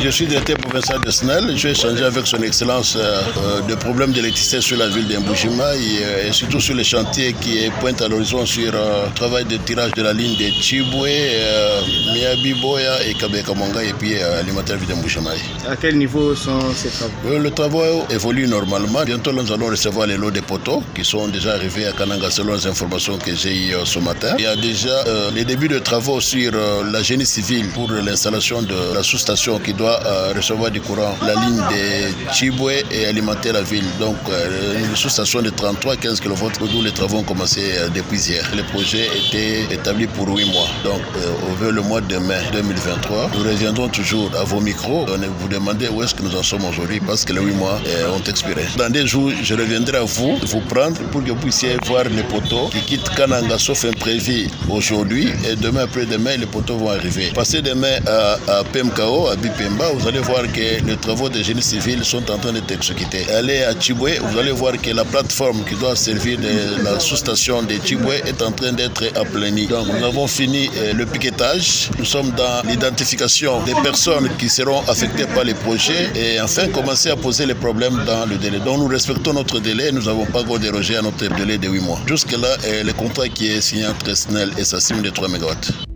Je suis directeur provincial de SNEL. Je vais échanger avec son excellence euh, euh, des problèmes d'électricité sur la ville d'Embouchima et, et, surtout sur les chantiers qui pointent à l'horizon sur le travail de tirage de la ligne de Chibwe, Miyabi Boya et Kabekamonga et puis alimentaire ville d'Embouchima. À quel niveau sont ces travaux? Le travail évolue normalement. Bientôt, nous allons recevoir les lots de poteaux qui sont déjà arrivés à Kananga selon les informations que j'ai eues ce matin. Il y a déjà euh, les débuts de travaux sur euh, la génie civile pour l'installation de la sous-station qui doit euh, recevoir du courant la ligne de Chibwe et alimenter la ville. Donc, une sous-station de 33-15 kV d'où les travaux ont commencé depuis hier. Le projet était établi pour 8 mois. Donc, au le mois de mai 2023, nous reviendrons toujours à vos micros. On vous demander où est-ce que nous en sommes aujourd'hui parce que les 8 mois ont expiré. Dans des jours, je reviendrai à vous, vous prendre pour que vous puissiez voir les poteaux qui quittent Kananga sauf imprévu aujourd'hui et demain après-demain les poteaux vont arriver. Passez demain à, à PMKO, à Vous allez voir que les travaux de génie civil sont en train d'être exécutés. Allez à Chibwe, vous allez voir que la plateforme qui doit servir de la sous-station de Chibwe est en train d'être aplanie. Donc nous avons fini le piquetage, nous sommes dans l'identification des personnes qui seront affectées par les projets et enfin commencer à poser les problèmes dans le délai. Donc nous respectons notre délai, nous n'avons pas encore dérogé à notre délai de 8 mois. Jusque-là, le contrat qui est signé entre SNEL et sa cible de 3 MW.